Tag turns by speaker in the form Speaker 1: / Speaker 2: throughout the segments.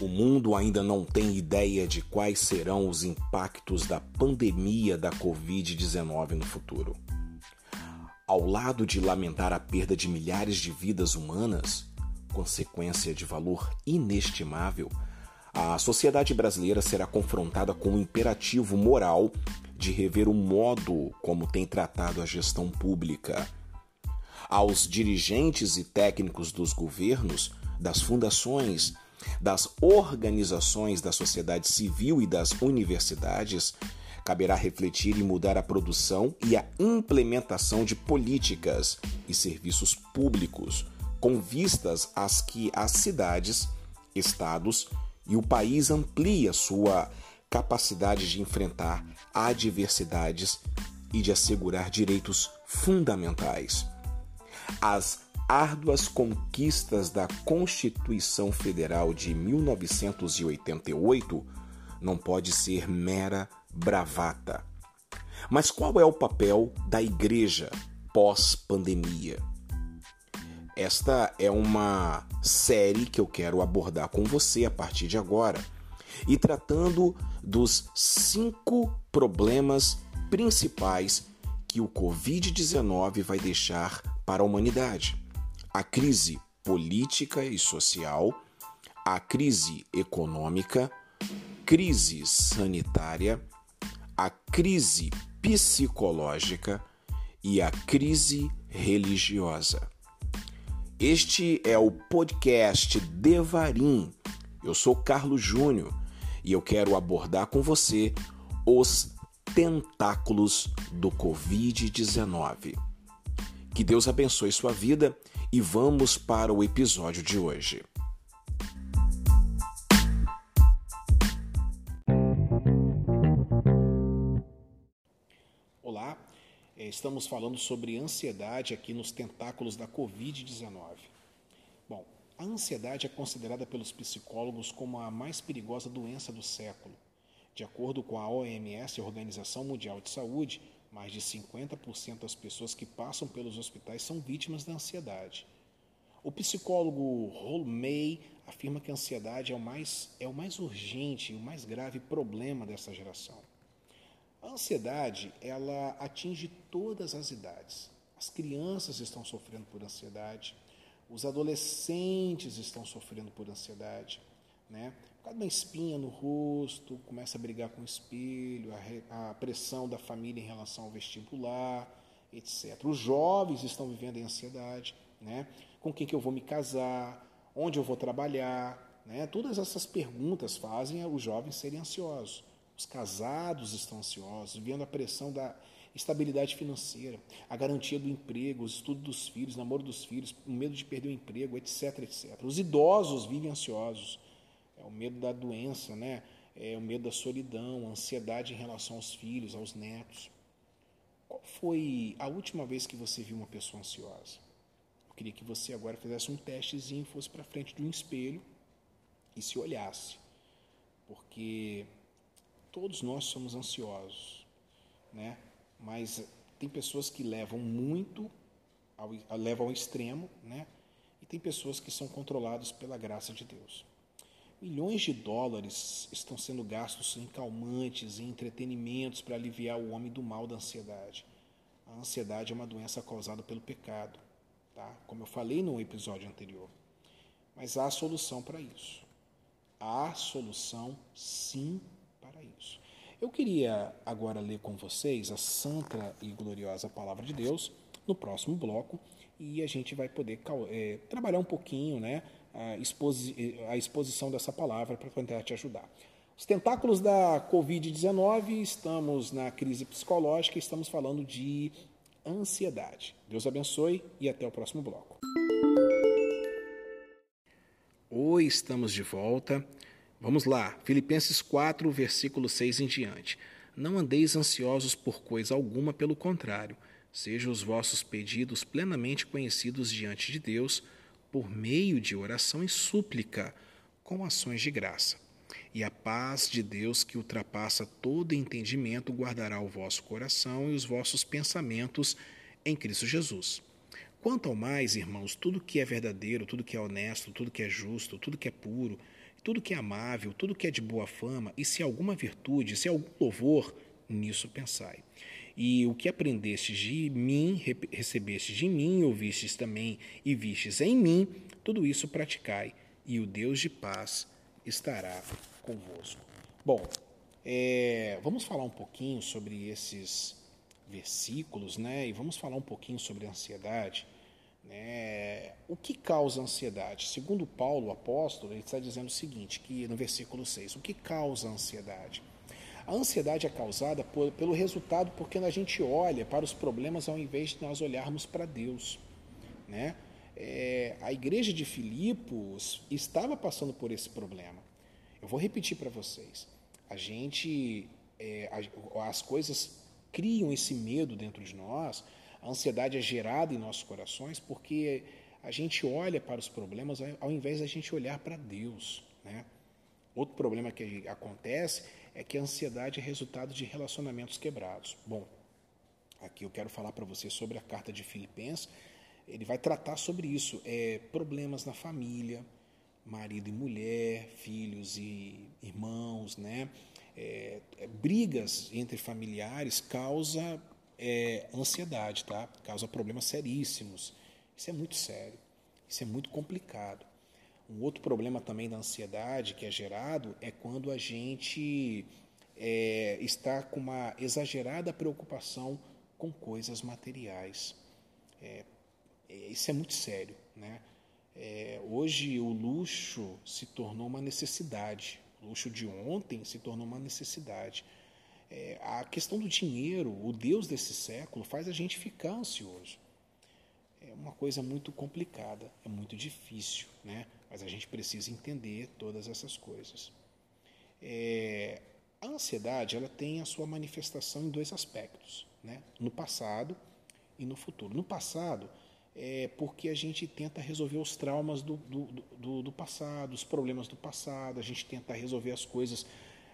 Speaker 1: O mundo ainda não tem ideia de quais serão os impactos da pandemia da Covid-19 no futuro. Ao lado de lamentar a perda de milhares de vidas humanas, consequência de valor inestimável, a sociedade brasileira será confrontada com o imperativo moral de rever o modo como tem tratado a gestão pública. Aos dirigentes e técnicos dos governos, das fundações, das organizações da sociedade civil e das universidades, caberá refletir e mudar a produção e a implementação de políticas e serviços públicos com vistas às que as cidades, estados e o país amplia sua capacidade de enfrentar adversidades e de assegurar direitos fundamentais. As árduas conquistas da Constituição Federal de 1988 não pode ser mera bravata. Mas qual é o papel da igreja pós-pandemia? Esta é uma série que eu quero abordar com você a partir de agora e tratando dos cinco problemas principais que o Covid-19 vai deixar para a humanidade a crise política e social, a crise econômica, crise sanitária, a crise psicológica e a crise religiosa. Este é o podcast Devarim. Eu sou Carlos Júnior e eu quero abordar com você os tentáculos do Covid-19. Que Deus abençoe sua vida e vamos para o episódio de hoje. Olá, é, estamos falando sobre ansiedade aqui nos tentáculos da Covid-19. Bom, a ansiedade é considerada pelos psicólogos como a mais perigosa doença do século. De acordo com a OMS, a Organização Mundial de Saúde, mais de 50% das pessoas que passam pelos hospitais são vítimas da ansiedade. O psicólogo Holmey afirma que a ansiedade é o mais, é o mais urgente e o mais grave problema dessa geração. A ansiedade, ela atinge todas as idades. As crianças estão sofrendo por ansiedade, os adolescentes estão sofrendo por ansiedade, né? Por causa da espinha no rosto, começa a brigar com o espelho, a, a pressão da família em relação ao vestibular, etc. Os jovens estão vivendo em ansiedade, né? Com quem que eu vou me casar, onde eu vou trabalhar, né? Todas essas perguntas fazem os jovens serem ansiosos. Os casados estão ansiosos, vivendo a pressão da estabilidade financeira, a garantia do emprego, o estudo dos filhos, o namoro dos filhos, o medo de perder o emprego, etc, etc. Os idosos vivem ansiosos é o medo da doença, né? É o medo da solidão, a ansiedade em relação aos filhos, aos netos. Qual foi a última vez que você viu uma pessoa ansiosa? Eu queria que você agora fizesse um testezinho, fosse para frente de um espelho e se olhasse. Porque todos nós somos ansiosos, né? Mas tem pessoas que levam muito ao, levam ao extremo, né? E tem pessoas que são controladas pela graça de Deus. Milhões de dólares estão sendo gastos em calmantes e entretenimentos para aliviar o homem do mal da ansiedade. A ansiedade é uma doença causada pelo pecado, tá? Como eu falei no episódio anterior. Mas há solução para isso. Há solução sim para isso. Eu queria agora ler com vocês a santa e gloriosa palavra de Deus no próximo bloco e a gente vai poder é, trabalhar um pouquinho, né? A, exposi a exposição dessa palavra para tentar te ajudar. Os tentáculos da Covid-19, estamos na crise psicológica, estamos falando de ansiedade. Deus abençoe e até o próximo bloco. Oi, estamos de volta. Vamos lá, Filipenses 4, versículo 6 em diante. Não andeis ansiosos por coisa alguma, pelo contrário, sejam os vossos pedidos plenamente conhecidos diante de Deus por meio de oração e súplica, com ações de graça. E a paz de Deus, que ultrapassa todo entendimento, guardará o vosso coração e os vossos pensamentos em Cristo Jesus. Quanto ao mais, irmãos, tudo que é verdadeiro, tudo que é honesto, tudo que é justo, tudo que é puro, tudo que é amável, tudo que é de boa fama, e se alguma virtude, se algum louvor, nisso pensai. E o que aprendestes de mim, recebestes de mim, ouvistes também e vistes em mim, tudo isso praticai, e o Deus de paz estará convosco. Bom, é, vamos falar um pouquinho sobre esses versículos, né? E vamos falar um pouquinho sobre a ansiedade. Né? O que causa ansiedade? Segundo Paulo, o apóstolo, ele está dizendo o seguinte, que no versículo 6, o que causa ansiedade? A ansiedade é causada por, pelo resultado porque a gente olha para os problemas ao invés de nós olharmos para Deus. Né? É, a igreja de Filipos estava passando por esse problema. Eu vou repetir para vocês. A gente, é, as coisas criam esse medo dentro de nós, a ansiedade é gerada em nossos corações porque a gente olha para os problemas ao invés da gente olhar para Deus. Né? Outro problema que acontece é que a ansiedade é resultado de relacionamentos quebrados. Bom, aqui eu quero falar para você sobre a carta de Filipenses. Ele vai tratar sobre isso, é, problemas na família, marido e mulher, filhos e irmãos, né? É, é, brigas entre familiares causa é, ansiedade, tá? Causa problemas seríssimos. Isso é muito sério. Isso é muito complicado. Um outro problema também da ansiedade que é gerado é quando a gente é, está com uma exagerada preocupação com coisas materiais. É, é, isso é muito sério. Né? É, hoje o luxo se tornou uma necessidade. O luxo de ontem se tornou uma necessidade. É, a questão do dinheiro, o Deus desse século, faz a gente ficar ansioso. É uma coisa muito complicada, é muito difícil, né? Mas a gente precisa entender todas essas coisas. É, a ansiedade ela tem a sua manifestação em dois aspectos, né? no passado e no futuro. No passado, é porque a gente tenta resolver os traumas do, do, do, do passado, os problemas do passado, a gente tenta resolver as coisas,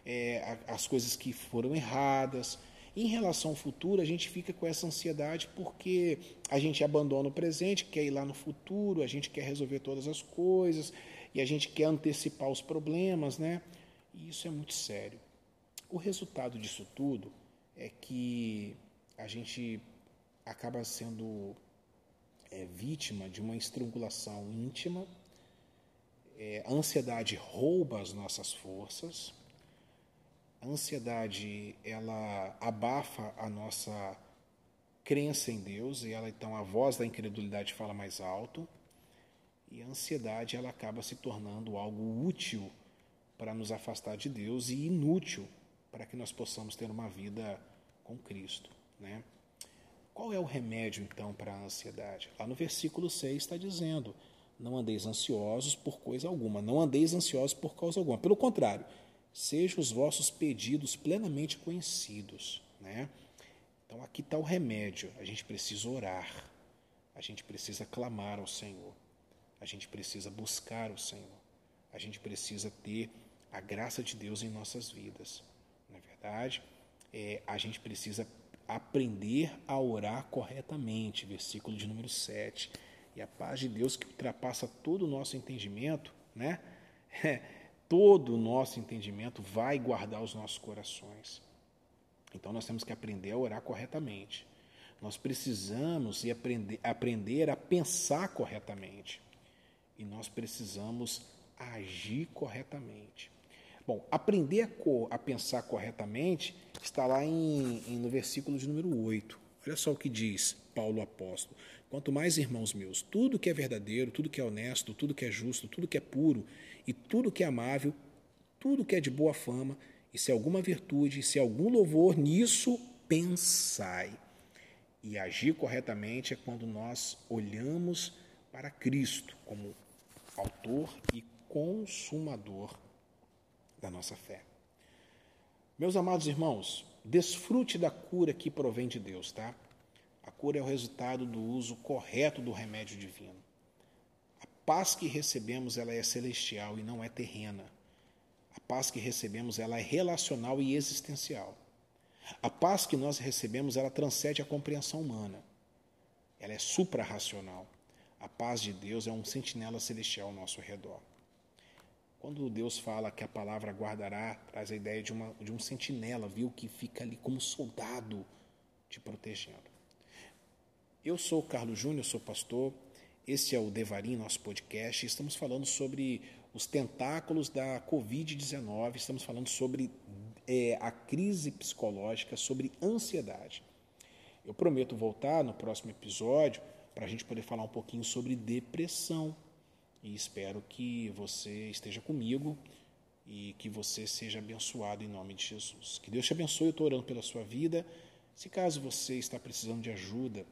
Speaker 1: é, as coisas que foram erradas. Em relação ao futuro, a gente fica com essa ansiedade porque a gente abandona o presente, quer ir lá no futuro, a gente quer resolver todas as coisas e a gente quer antecipar os problemas, né? E isso é muito sério. O resultado disso tudo é que a gente acaba sendo é, vítima de uma estrangulação íntima, é, a ansiedade rouba as nossas forças, a ansiedade, ela abafa a nossa crença em Deus e ela então a voz da incredulidade fala mais alto. E a ansiedade ela acaba se tornando algo útil para nos afastar de Deus e inútil para que nós possamos ter uma vida com Cristo, né? Qual é o remédio então para a ansiedade? Lá no versículo 6 está dizendo: Não andeis ansiosos por coisa alguma, não andeis ansiosos por causa alguma. Pelo contrário, sejam os vossos pedidos plenamente conhecidos. Né? Então aqui está o remédio. A gente precisa orar, a gente precisa clamar ao Senhor, a gente precisa buscar o Senhor, a gente precisa ter a graça de Deus em nossas vidas. Na é verdade, é, a gente precisa aprender a orar corretamente, versículo de número 7. E a paz de Deus que ultrapassa todo o nosso entendimento, né? todo o nosso entendimento vai guardar os nossos corações. Então nós temos que aprender a orar corretamente. Nós precisamos e aprender, a pensar corretamente. E nós precisamos agir corretamente. Bom, aprender a, a pensar corretamente está lá em, em, no versículo de número 8. Olha só o que diz Paulo apóstolo. Quanto mais, irmãos meus, tudo que é verdadeiro, tudo que é honesto, tudo que é justo, tudo que é puro e tudo que é amável, tudo que é de boa fama, e se alguma virtude, se algum louvor, nisso pensai. E agir corretamente é quando nós olhamos para Cristo como autor e consumador da nossa fé. Meus amados irmãos, desfrute da cura que provém de Deus, tá? A cura é o resultado do uso correto do remédio divino. A paz que recebemos, ela é celestial e não é terrena. A paz que recebemos, ela é relacional e existencial. A paz que nós recebemos, ela transcende a compreensão humana. Ela é suprarracional. A paz de Deus é um sentinela celestial ao nosso redor. Quando Deus fala que a palavra guardará, traz a ideia de, uma, de um sentinela, viu, que fica ali como soldado te protegendo. Eu sou Carlos Júnior, sou pastor. Este é o Devarim, nosso podcast. Estamos falando sobre os tentáculos da Covid-19, estamos falando sobre é, a crise psicológica, sobre ansiedade. Eu prometo voltar no próximo episódio para a gente poder falar um pouquinho sobre depressão e espero que você esteja comigo e que você seja abençoado em nome de Jesus. Que Deus te abençoe, eu estou orando pela sua vida. Se caso você está precisando de ajuda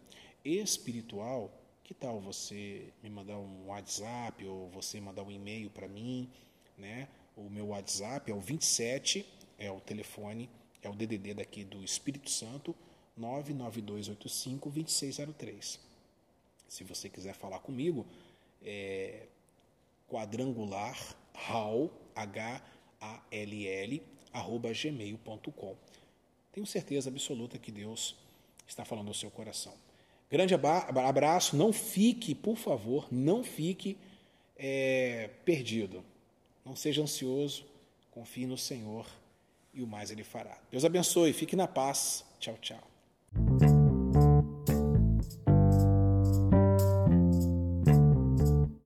Speaker 1: espiritual, que tal você me mandar um WhatsApp ou você mandar um e-mail para mim, né? O meu WhatsApp é o 27, é o telefone, é o DDD daqui do Espírito Santo, 99285 2603. Se você quiser falar comigo, é, quadrangular hall, H-A-L-L, arroba gmail.com. Tenho certeza absoluta que Deus está falando ao seu coração. Grande abraço, não fique, por favor, não fique é, perdido. Não seja ansioso, confie no Senhor e o mais Ele fará. Deus abençoe, fique na paz. Tchau, tchau.